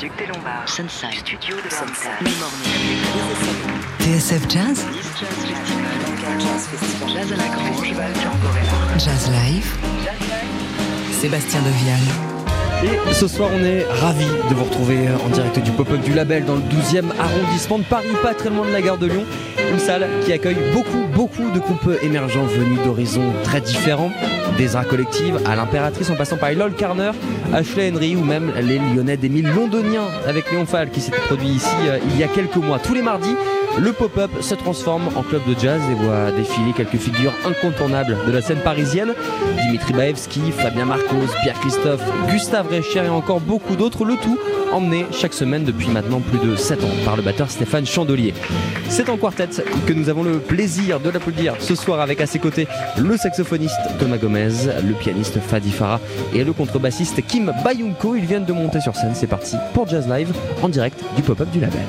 Duc des Lombards. Sunside. Studio de Sunside. TSF Jazz Jazz à la Grange. Jazz Live Sébastien Devial Et ce soir, on est ravis de vous retrouver en direct du pop-up du label dans le 12e arrondissement de Paris, pas très loin de la gare de Lyon. Une salle qui accueille beaucoup, beaucoup de groupes émergents venus d'horizons très différents. Des Arts Collective à l'Impératrice en passant par Lol Carner, Ashley Henry ou même les Lyonnais des Mille Londoniens avec Léon Fall qui s'était produit ici euh, il y a quelques mois. Tous les mardis, le pop-up se transforme en club de jazz et voit défiler quelques figures incontournables de la scène parisienne. Dimitri Baevski, Fabien Marcos, Pierre Christophe, Gustave Recher et encore beaucoup d'autres. Le tout emmené chaque semaine depuis maintenant plus de 7 ans par le batteur Stéphane Chandelier. C'est en quartet que nous avons le plaisir de l'applaudir ce soir avec à ses côtés le saxophoniste Thomas Gomez, le pianiste Fadi Farah et le contrebassiste Kim Bayunko. Ils viennent de monter sur scène. C'est parti pour Jazz Live en direct du pop-up du label.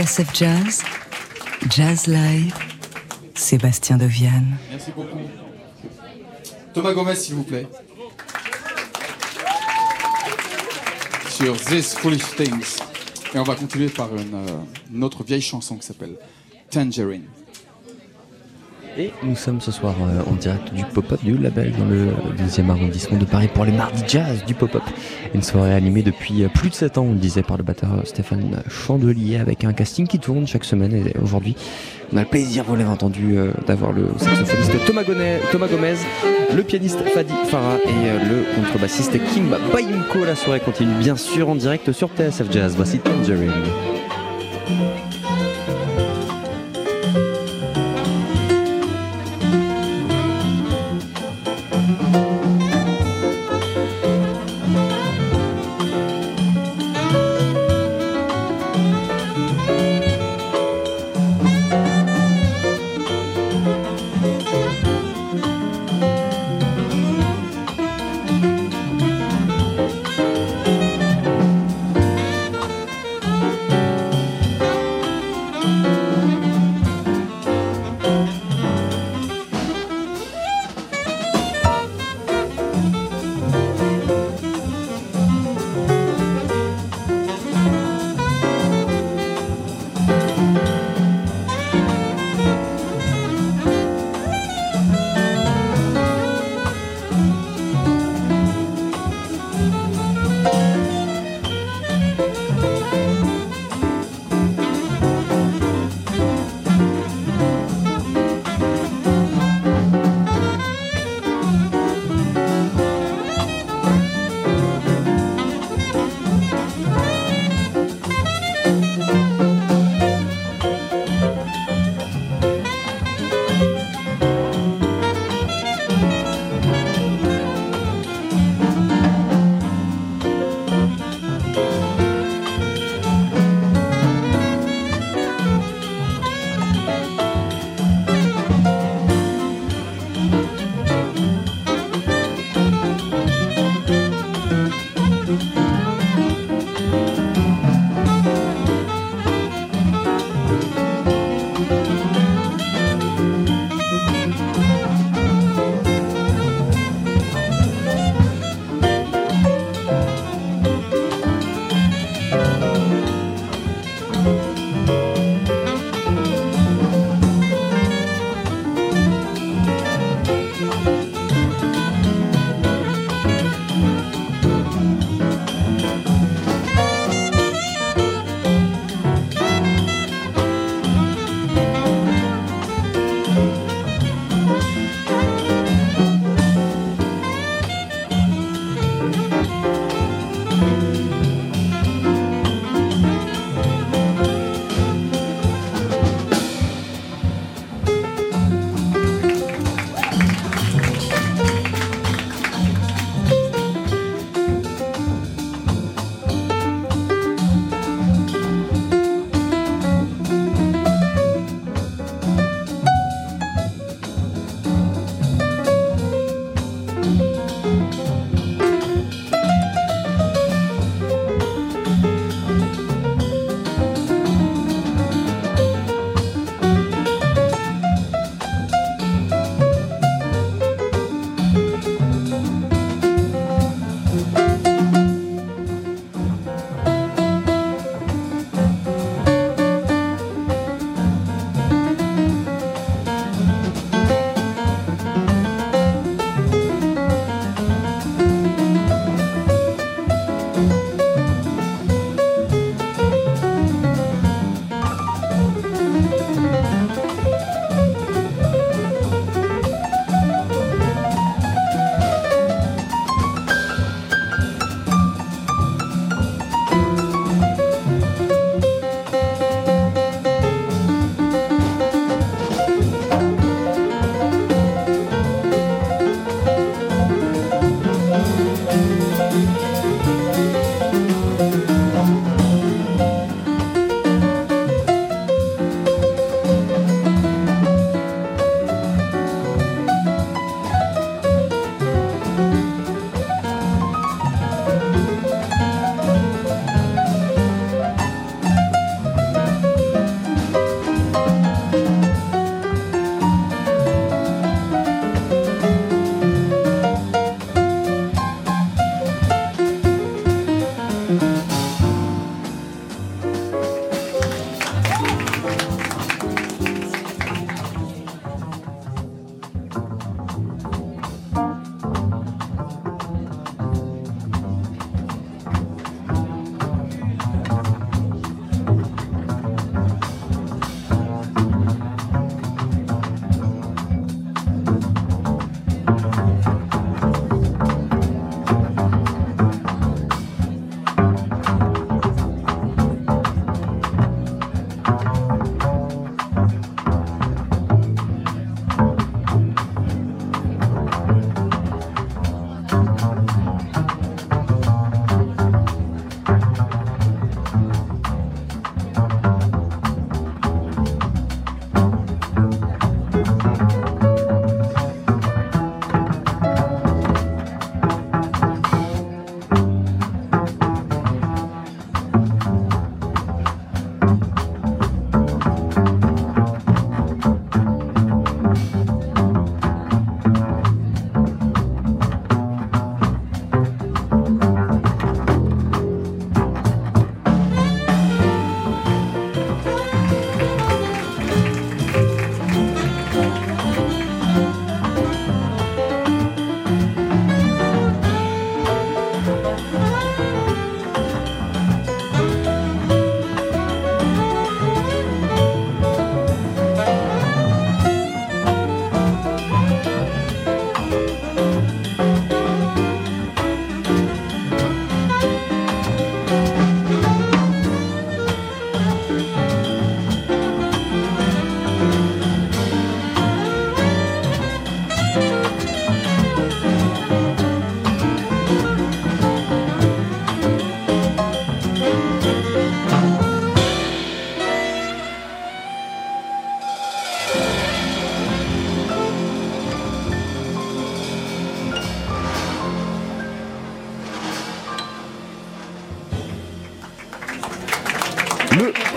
TSF Jazz, Jazz Live, Sébastien de Vienne. Merci. Thomas Gomez, s'il vous plaît. Sur This Foolish Things. Et on va continuer par une, euh, une autre vieille chanson qui s'appelle Tangerine. Et nous sommes ce soir euh, en direct du pop-up du label dans le deuxième arrondissement de Paris pour les mardis jazz du pop-up. Une soirée animée depuis euh, plus de 7 ans, on le disait par le batteur euh, Stéphane Chandelier avec un casting qui tourne chaque semaine. Et aujourd'hui, on a le plaisir, vous l'avez entendu, d'avoir le saxophoniste Thomas, Thomas Gomez, le pianiste Fadi Farah et le contrebassiste Kim Bayimko. La soirée continue bien sûr en direct sur TSF Jazz. Voici. Tangerine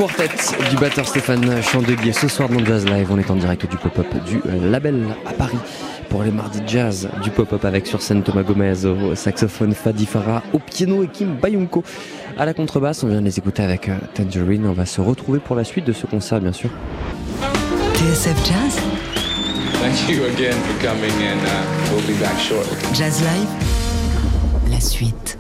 quartet du batteur Stéphane Chandelier. Ce soir dans Jazz Live, on est en direct du pop-up du label à Paris pour les mardis jazz du pop-up avec sur scène Thomas Gomez au saxophone, Fadi Farah au piano et Kim Bayunko à la contrebasse. On vient de les écouter avec euh, Tangerine. On va se retrouver pour la suite de ce concert, bien sûr. TSF Jazz, Thank you again for coming, and uh, we'll be back shortly. Jazz Live, la suite.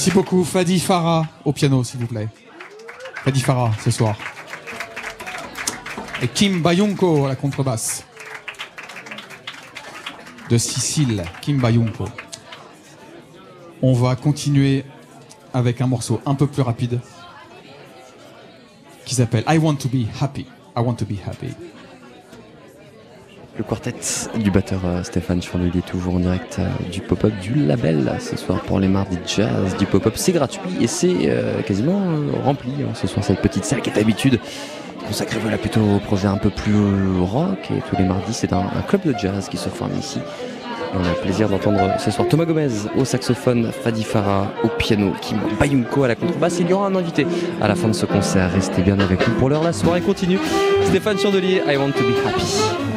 Merci beaucoup. Fadi Farah au piano, s'il vous plaît. Fadi Farah ce soir. Et Kim Bayonko à la contrebasse. De Sicile, Kim Bayonko. On va continuer avec un morceau un peu plus rapide qui s'appelle I Want to Be Happy. I Want to Be Happy. Le quartet du batteur euh, Stéphane Chandelier, toujours en direct euh, du pop-up du label ce soir pour les mardis jazz du pop-up. C'est gratuit et c'est euh, quasiment rempli hein, ce soir, cette petite salle qui est d'habitude consacrée voilà, plutôt au projet un peu plus rock. Et tous les mardis, c'est un, un club de jazz qui se forme ici. On a le plaisir d'entendre ce soir Thomas Gomez au saxophone, Fadi Farah au piano, Kim Bayunko à la contrebasse. Il y aura un invité à la fin de ce concert. Restez bien avec nous pour l'heure. La soirée continue. Stéphane Chandelier, I want to be happy.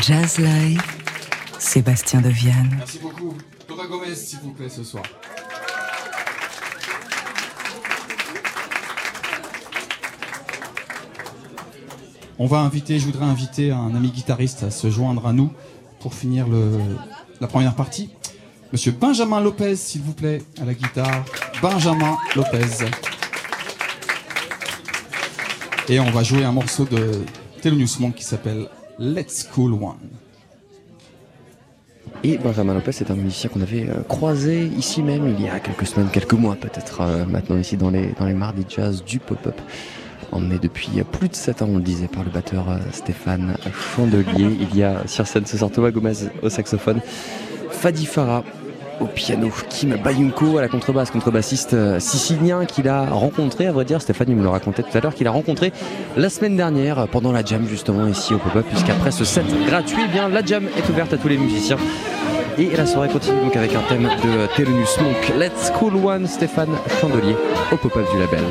Jazz, Live, Sébastien de. Merci beaucoup. Laura Gomez, s'il vous plaît, ce soir. On va inviter, je voudrais inviter un ami guitariste à se joindre à nous pour finir la première partie. Monsieur Benjamin Lopez, s'il vous plaît, à la guitare. Benjamin Lopez. Et on va jouer un morceau de Thelonious Monk qui s'appelle Let's Cool One. Et Benjamin Lopez est un musicien qu'on avait euh, croisé ici même il y a quelques semaines, quelques mois peut-être euh, maintenant ici dans les, dans les mardis jazz du pop-up. Emmené depuis plus de 7 ans, on le disait, par le batteur euh, Stéphane Chandelier. Il y a sur scène ce soir Thomas Gomez au saxophone, Fadi Farah au piano, Kim Bayunko à la contrebasse, contrebassiste euh, sicilien qu'il a rencontré, à vrai dire, Stéphane il me le racontait tout à l'heure, qu'il a rencontré la semaine dernière pendant la jam justement ici au pop-up, puisqu'après ce set gratuit, eh bien la jam est ouverte à tous les musiciens. Et la soirée continue donc avec un thème de Thelonious Monk, Let's Cool One, Stéphane Chandelier au pop-up du label.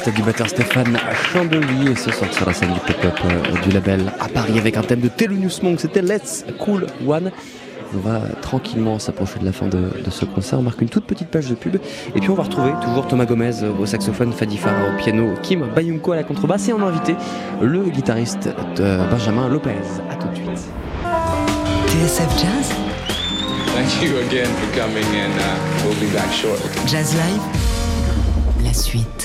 Quartet du batteur Stéphane Chandelier ce soir sur la scène du pop-up euh, du label à Paris avec un thème de Thelonious Monk. C'était Let's Cool One. On va tranquillement s'approcher de la fin de, de ce concert. On marque une toute petite page de pub. Et puis on va retrouver toujours Thomas Gomez au saxophone, Fadi Farah au piano, Kim Bayunko à la contrebasse et en invité le guitariste de Benjamin Lopez. À tout de suite. TSF Jazz, Thank you again for coming, and uh, we'll be back shortly. Jazz Live, la suite.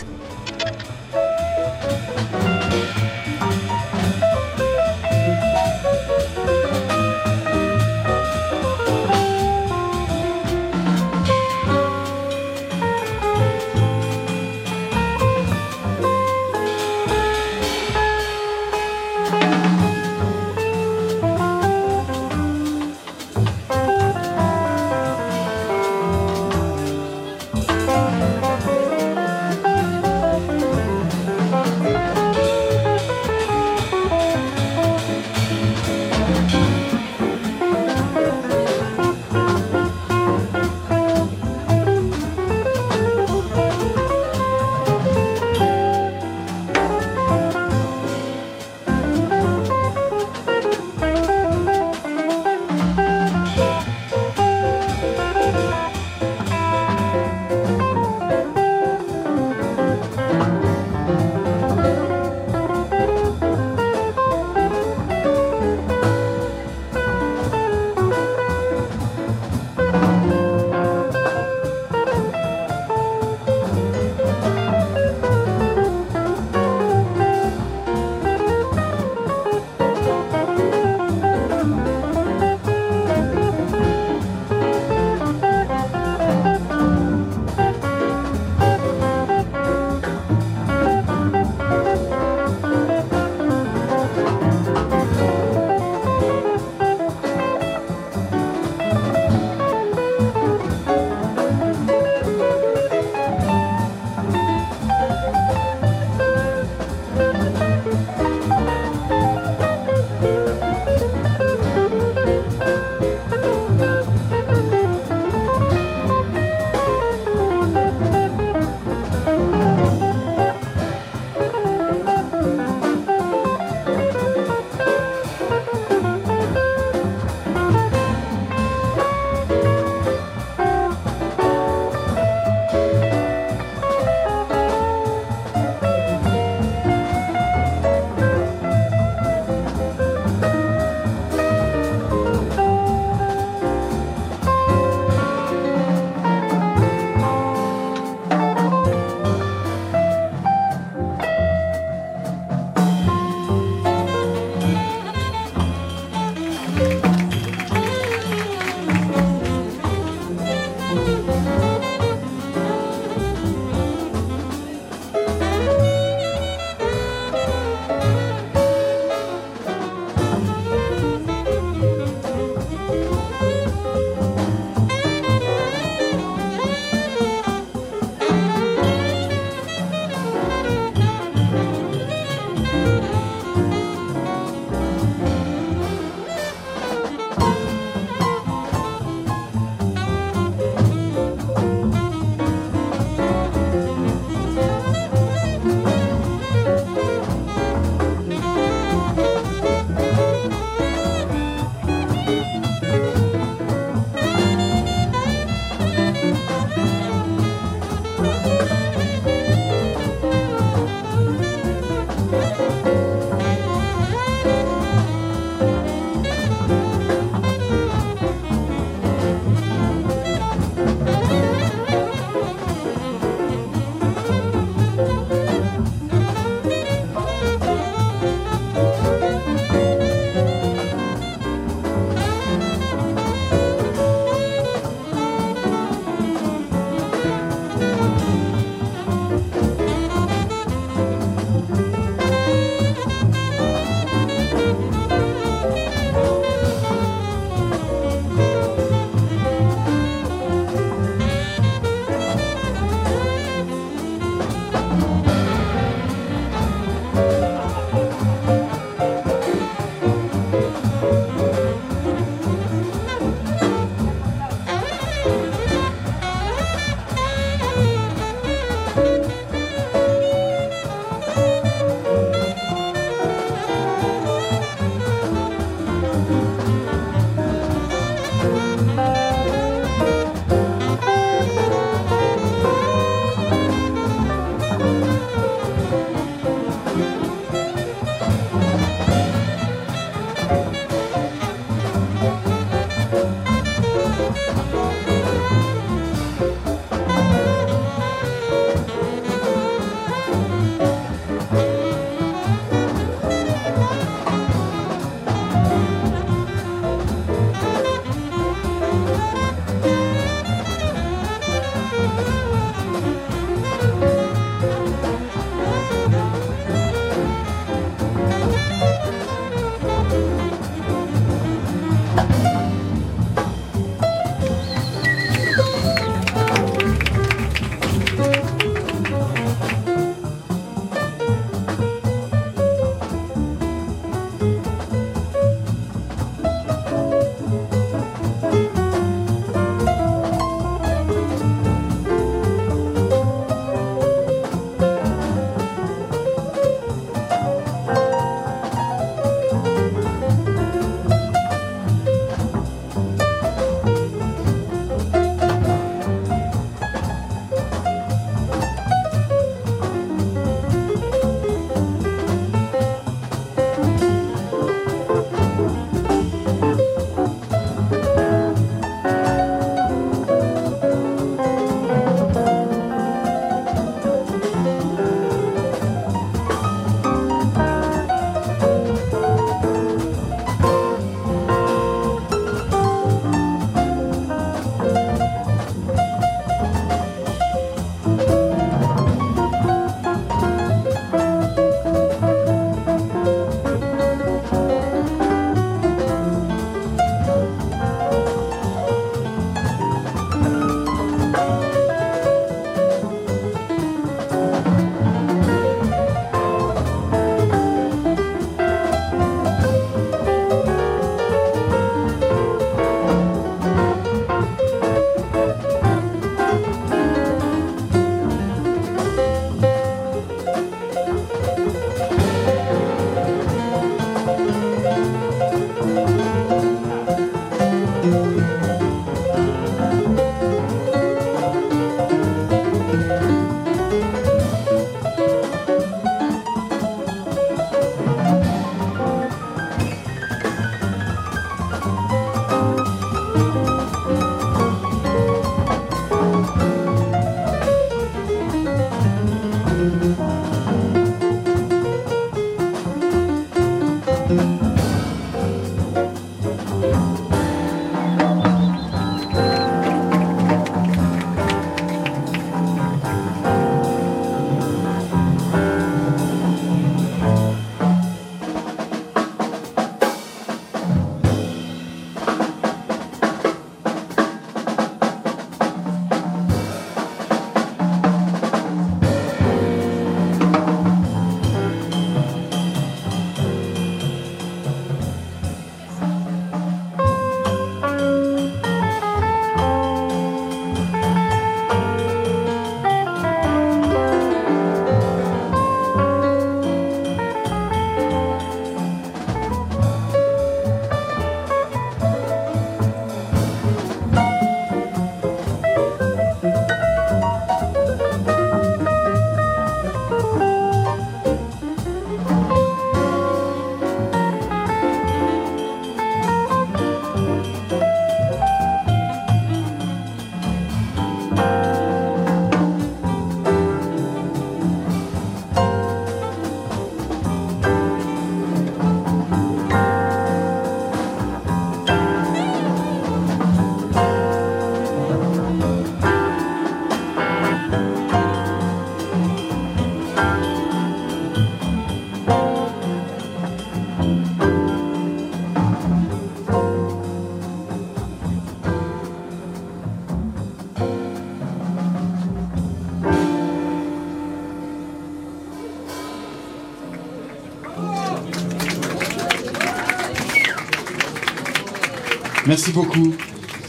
Merci beaucoup.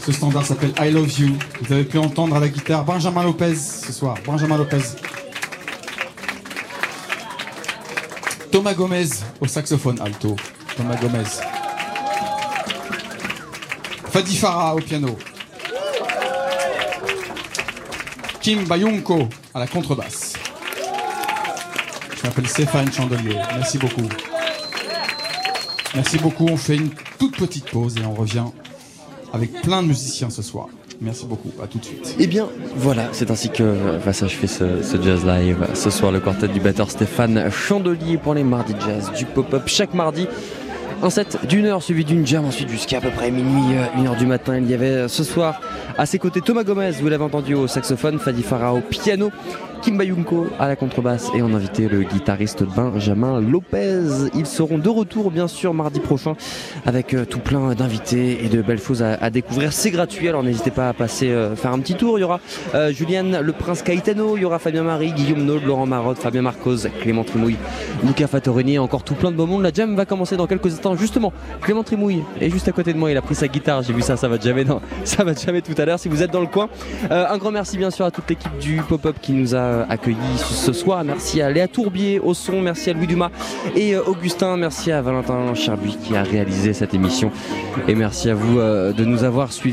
Ce standard s'appelle I Love You. Vous avez pu entendre à la guitare Benjamin Lopez ce soir. Benjamin Lopez. Thomas Gomez au saxophone alto. Thomas Gomez. Fadi Farah au piano. Kim Bayunko à la contrebasse. Je m'appelle Stéphane Chandelier. Merci beaucoup. Merci beaucoup. On fait une toute petite pause et on revient avec plein de musiciens ce soir. Merci beaucoup. À tout de suite. Eh bien, voilà, c'est ainsi que va s'achever ce, ce jazz live. Ce soir, le quartet du batteur Stéphane Chandelier pour les mardis jazz du pop-up chaque mardi. Un set d'une heure suivi d'une jam ensuite jusqu'à à peu près minuit, euh, une heure du matin. Il y avait euh, ce soir à ses côtés Thomas Gomez, vous l'avez entendu au saxophone, Fadi Farah au piano, Kim Bayunko à la contrebasse et en invité le guitariste Benjamin Lopez. Ils seront de retour bien sûr mardi prochain avec euh, tout plein d'invités et de belles choses à, découvrir. C'est gratuit alors n'hésitez pas à passer euh, faire un petit tour. Il y aura euh, Juliane Le Prince Caetano, il y aura Fabien Marie, Guillaume Naud, Laurent Marotte, Fabien Marcos, Clément Trimouille, Luca Fattorini et encore tout plein de beaux monde. La jam va commencer dans quelques instants justement. Clément Trimouille est juste à côté de moi, il a pris sa guitare, j'ai vu ça, ça va jamais non, ça va jamais tout à l'heure si vous êtes dans le coin. Euh, un grand merci bien sûr à toute l'équipe du pop-up qui nous a accueillis ce soir. Merci à Léa Tourbier au son, merci à Louis Dumas et euh, Augustin, merci à Valentin Cherbuy qui a réalisé cette émission et merci à vous euh, de nous avoir suivis.